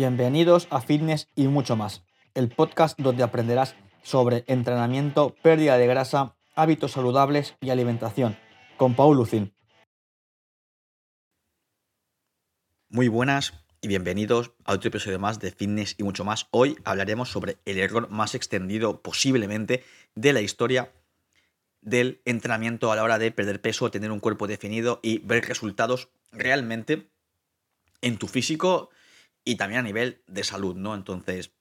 Bienvenidos a Fitness y mucho más, el podcast donde aprenderás sobre entrenamiento, pérdida de grasa, hábitos saludables y alimentación, con Paul Lucin. Muy buenas y bienvenidos a otro episodio más de Fitness y mucho más. Hoy hablaremos sobre el error más extendido posiblemente de la historia del entrenamiento a la hora de perder peso, tener un cuerpo definido y ver resultados realmente en tu físico y también a nivel de salud, ¿no? Entonces,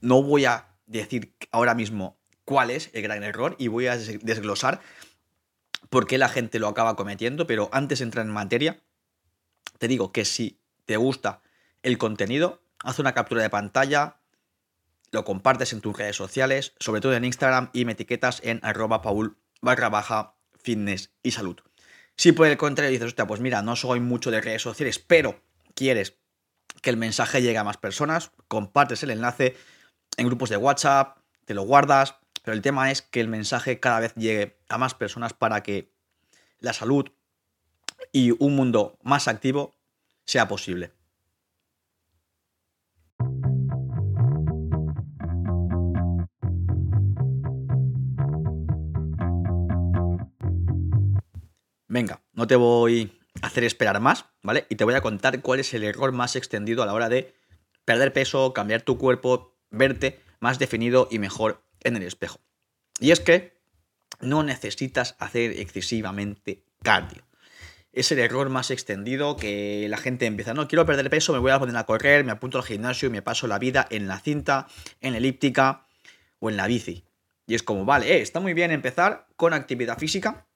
no voy a decir ahora mismo cuál es el gran error y voy a desglosar por qué la gente lo acaba cometiendo, pero antes de entrar en materia, te digo que si te gusta el contenido, haz una captura de pantalla, lo compartes en tus redes sociales, sobre todo en Instagram y me etiquetas en arroba paul barra baja fitness y salud. Si por el contrario dices, hostia, pues mira, no soy mucho de redes sociales, pero quieres que el mensaje llegue a más personas, compartes el enlace en grupos de WhatsApp, te lo guardas, pero el tema es que el mensaje cada vez llegue a más personas para que la salud y un mundo más activo sea posible. Venga, no te voy hacer esperar más, ¿vale? Y te voy a contar cuál es el error más extendido a la hora de perder peso, cambiar tu cuerpo, verte más definido y mejor en el espejo. Y es que no necesitas hacer excesivamente cardio. Es el error más extendido que la gente empieza. No quiero perder peso, me voy a poner a correr, me apunto al gimnasio y me paso la vida en la cinta, en la elíptica o en la bici. Y es como, vale, eh, está muy bien empezar con actividad física,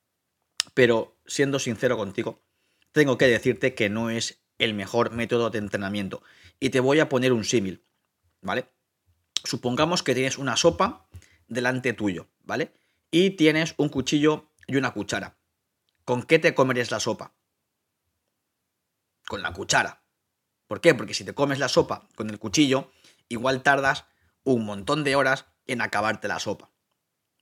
pero siendo sincero contigo, tengo que decirte que no es el mejor método de entrenamiento. Y te voy a poner un símil, ¿vale? Supongamos que tienes una sopa delante tuyo, ¿vale? Y tienes un cuchillo y una cuchara. ¿Con qué te comerías la sopa? Con la cuchara. ¿Por qué? Porque si te comes la sopa con el cuchillo, igual tardas un montón de horas en acabarte la sopa.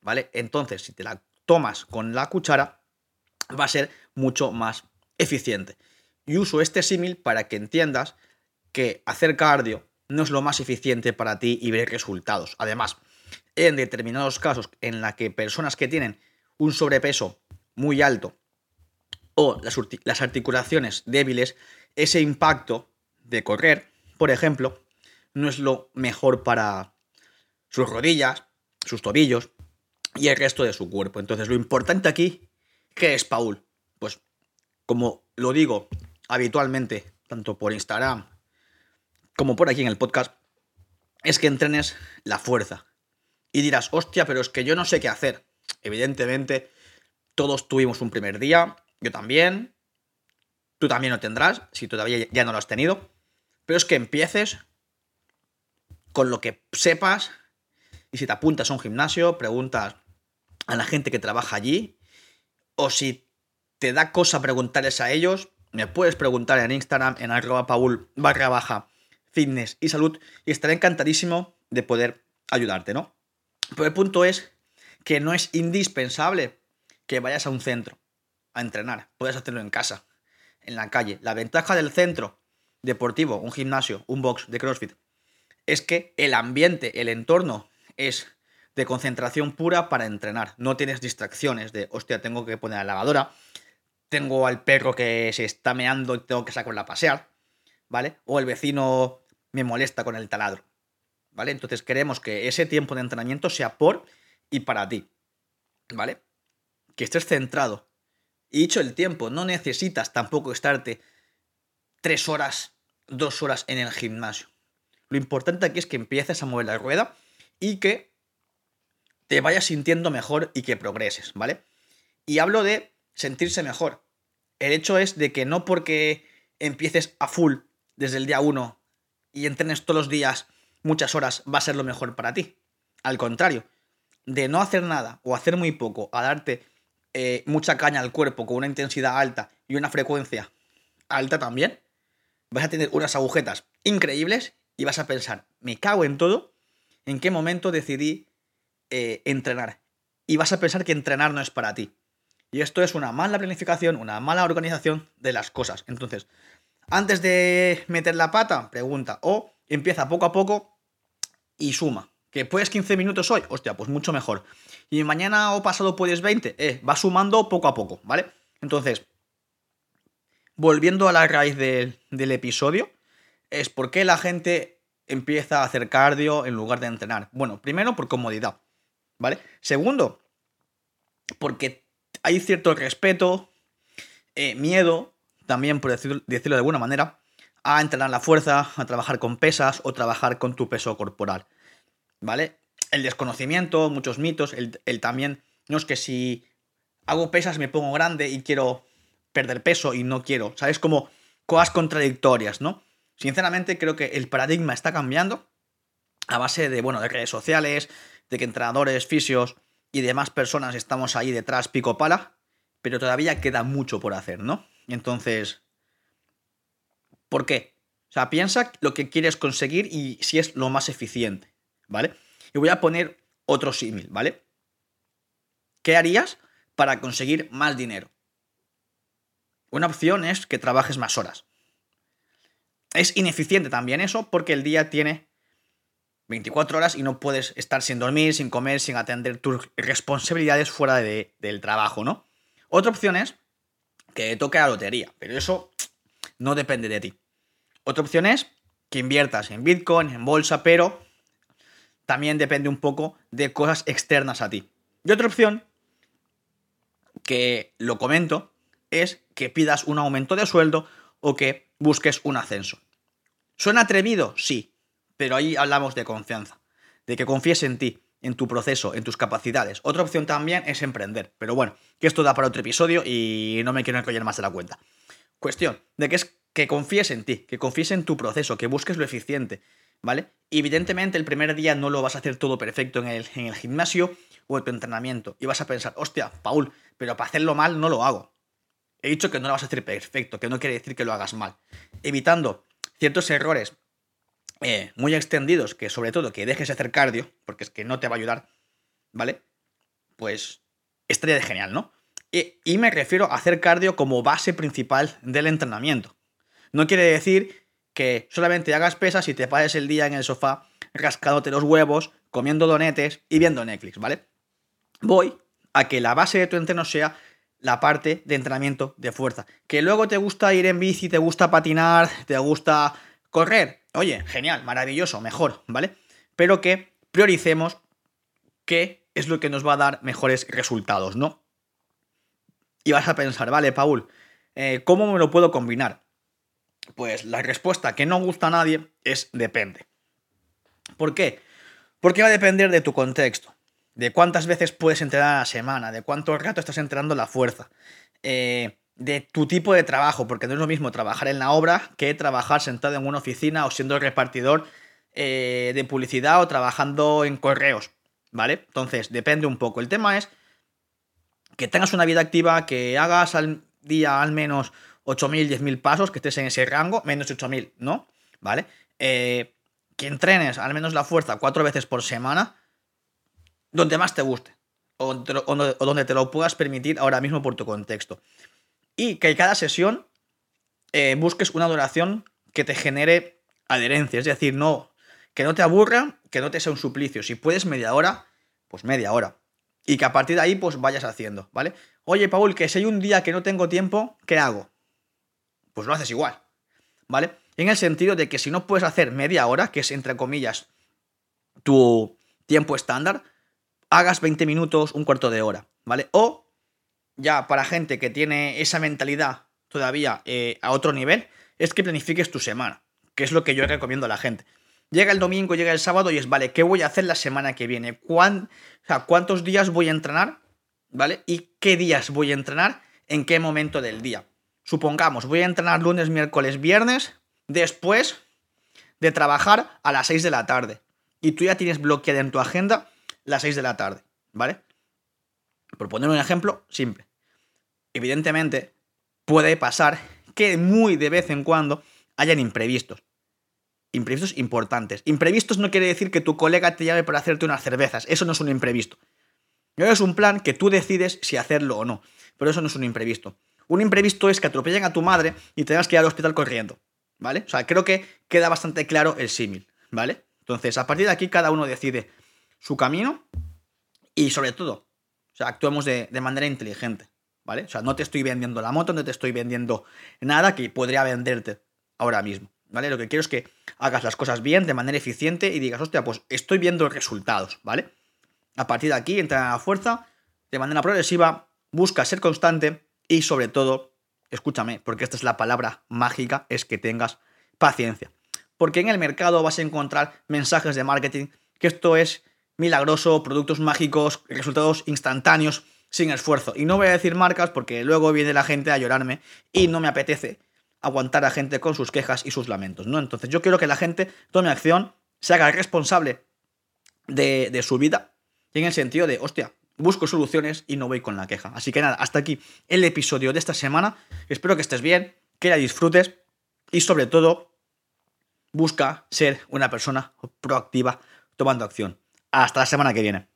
¿Vale? Entonces, si te la tomas con la cuchara, va a ser mucho más eficiente. Y uso este símil para que entiendas que hacer cardio no es lo más eficiente para ti y ver resultados. Además, en determinados casos en la que personas que tienen un sobrepeso muy alto o las, articulaciones débiles, ese impacto de correr, por ejemplo, no es lo mejor para sus rodillas, sus tobillos y el resto de su cuerpo. Entonces, lo importante aquí, ¿qué es Paul? Como lo digo habitualmente, tanto por Instagram como por aquí en el podcast, es que entrenes la fuerza. Y dirás, hostia, pero es que yo no sé qué hacer. Evidentemente, todos tuvimos un primer día, yo también, tú también lo tendrás, si todavía ya no lo has tenido, pero es que empieces con lo que sepas y si te apuntas a un gimnasio, preguntas a la gente que trabaja allí, o si te da cosa preguntarles a ellos, me puedes preguntar en Instagram, en arroba paul barra baja fitness y salud, y estaré encantadísimo de poder ayudarte, ¿no? Pero el punto es que no es indispensable que vayas a un centro a entrenar, puedes hacerlo en casa, en la calle. La ventaja del centro deportivo, un gimnasio, un box de CrossFit, es que el ambiente, el entorno es de concentración pura para entrenar. No tienes distracciones de, hostia, tengo que poner la lavadora, tengo al perro que se está meando y tengo que sacarla a pasear, ¿vale? O el vecino me molesta con el taladro, ¿vale? Entonces queremos que ese tiempo de entrenamiento sea por y para ti, ¿vale? Que estés centrado. Y dicho el tiempo, no necesitas tampoco estarte tres horas, dos horas en el gimnasio. Lo importante aquí es que empieces a mover la rueda y que te vayas sintiendo mejor y que progreses, ¿vale? Y hablo de sentirse mejor. El hecho es de que no porque empieces a full desde el día 1 y entrenes todos los días muchas horas va a ser lo mejor para ti. Al contrario, de no hacer nada o hacer muy poco a darte eh, mucha caña al cuerpo con una intensidad alta y una frecuencia alta también, vas a tener unas agujetas increíbles y vas a pensar, me cago en todo, en qué momento decidí eh, entrenar. Y vas a pensar que entrenar no es para ti. Y esto es una mala planificación, una mala organización de las cosas. Entonces, antes de meter la pata, pregunta. O empieza poco a poco y suma. ¿Que puedes 15 minutos hoy? Hostia, pues mucho mejor. Y mañana o pasado puedes 20, eh, va sumando poco a poco, ¿vale? Entonces, volviendo a la raíz del, del episodio, es por qué la gente empieza a hacer cardio en lugar de entrenar. Bueno, primero por comodidad, ¿vale? Segundo, porque hay cierto respeto, eh, miedo, también por decirlo, de alguna manera, a entrenar la fuerza, a trabajar con pesas o trabajar con tu peso corporal, ¿vale? El desconocimiento, muchos mitos, el, el también, no es que si hago pesas me pongo grande y quiero perder peso y no quiero, ¿sabes? Como cosas contradictorias, ¿no? Sinceramente creo que el paradigma está cambiando a base de, bueno, de redes sociales, de que entrenadores, fisios y demás personas estamos ahí detrás pico pala, pero todavía queda mucho por hacer, ¿no? Entonces, ¿por qué? O sea, piensa lo que quieres conseguir y si es lo más eficiente, ¿vale? Y voy a poner otro símil, ¿vale? ¿Qué harías para conseguir más dinero? Una opción es que trabajes más horas. Es ineficiente también eso porque el día tiene 24 horas y no puedes estar sin dormir, sin comer, sin atender tus responsabilidades fuera del trabajo, ¿no? Otra opción es que toque la lotería, pero eso no depende de ti. Otra opción es que inviertas en Bitcoin, en bolsa, pero también depende un poco de cosas externas a ti. Y otra opción, que lo comento, es que pidas un aumento de sueldo o que busques un ascenso. ¿Suena atrevido? Sí, pero ahí hablamos de confianza, de que confíes en ti, en tu proceso, en tus capacidades. Otra opción también es emprender, pero bueno, que esto da para otro episodio y no me quiero enrollar más de la cuenta. Cuestión de que es que confíes en ti, que confíes en tu proceso, que busques lo eficiente, ¿vale? Evidentemente el primer día no lo vas a hacer todo perfecto en el, en el gimnasio o en tu entrenamiento y vas a pensar, hostia, Paul, pero para hacerlo mal no lo hago. He dicho que no lo vas a hacer perfecto, que no quiere decir que lo hagas mal. Evitando ciertos errores eh, muy extendidos, que sobre todo que dejes de hacer cardio, porque es que no te va a ayudar, ¿vale? Pues estaría de genial, ¿no? Y, y me refiero a hacer cardio como base principal del entrenamiento. No quiere decir que solamente hagas pesas y te pases el día en el sofá rascándote los huevos, comiendo donetes y viendo Netflix, ¿vale? Voy a que la base de tu entreno sea la parte de entrenamiento de fuerza. Que luego te gusta ir en bici, te gusta patinar, te gusta correr. Oye, genial, maravilloso, mejor, ¿vale? Pero que prioricemos qué es lo que nos va a dar mejores resultados, ¿no? Y vas a pensar, vale, Paul, eh, ¿cómo me lo puedo combinar? Pues la respuesta que no gusta a nadie es depende. ¿Por qué? Porque va a depender de tu contexto de cuántas veces puedes entrenar a la semana, de cuánto rato estás entrenando la fuerza, eh, de tu tipo de trabajo, porque no es lo mismo trabajar en la obra que trabajar sentado en una oficina o siendo repartidor eh, de publicidad o trabajando en correos, ¿vale? Entonces, depende un poco. El tema es que tengas una vida activa, que hagas al día al menos 8.000, 10.000 pasos, que estés en ese rango, menos 8.000, ¿no? ¿Vale? Eh, que entrenes al menos la fuerza cuatro veces por semana, donde más te guste o, donde te lo puedas permitir ahora mismo por tu contexto. Y que cada sesión eh, busques una duración que te genere adherencia, es decir, no, que no te aburra, que no te sea un suplicio. Si puedes media hora, pues media hora. Y que a partir de ahí, pues vayas haciendo, ¿vale? Oye, Paul, que si hay un día que no tengo tiempo, ¿qué hago? Pues lo haces igual, ¿vale? En el sentido de que si no puedes hacer media hora, que es entre comillas tu tiempo estándar, hagas 20 minutos, un cuarto de hora, ¿vale? O ya para gente que tiene esa mentalidad todavía eh, a otro nivel, es que planifiques tu semana, que es lo que yo recomiendo a la gente. Llega el domingo, llega el sábado y es, vale, ¿qué voy a hacer la semana que viene? ¿Cuán, o sea, ¿Cuántos días voy a entrenar? ¿Vale? ¿Y qué días voy a entrenar? ¿En qué momento del día? Supongamos, voy a entrenar lunes, miércoles, viernes, después de trabajar a las 6 de la tarde. Y tú ya tienes bloqueada en tu agenda las 6 de la tarde, ¿vale? Por poner un ejemplo simple. Evidentemente, puede pasar que muy de vez en cuando hayan imprevistos. Imprevistos importantes. Imprevistos no quiere decir que tu colega te llame para hacerte unas cervezas. Eso no es un imprevisto. Es un plan que tú decides si hacerlo o no. Pero eso no es un imprevisto. Un imprevisto es que atropellen a tu madre y tengas que ir al hospital corriendo. ¿vale? O sea, creo que queda bastante claro el símil, ¿vale? Entonces, a partir de aquí, cada uno decide su camino y sobre todo, o sea, actuemos de, de manera inteligente, ¿vale? O sea, no te estoy vendiendo la moto, no te estoy vendiendo nada que podría venderte ahora mismo, ¿vale? Lo que quiero es que hagas las cosas bien, de manera eficiente y digas, hostia, pues estoy viendo resultados, ¿vale? A partir de aquí, entra a la fuerza, de manera progresiva, busca ser constante y sobre todo, escúchame, porque esta es la palabra mágica, es que tengas paciencia. Porque en el mercado vas a encontrar mensajes de marketing que esto es milagroso, productos mágicos, resultados instantáneos, sin esfuerzo. Y no voy a decir marcas porque luego viene la gente a llorarme y no me apetece aguantar a gente con sus quejas y sus lamentos, ¿no? Entonces yo quiero que la gente tome acción, se haga responsable de, de su vida, en el sentido de, hostia, busco soluciones y no voy con la queja. Así que nada, hasta aquí el episodio de esta semana. Espero que estés bien, que la disfrutes y sobre todo busca ser una persona proactiva tomando acción. Hasta la semana que viene.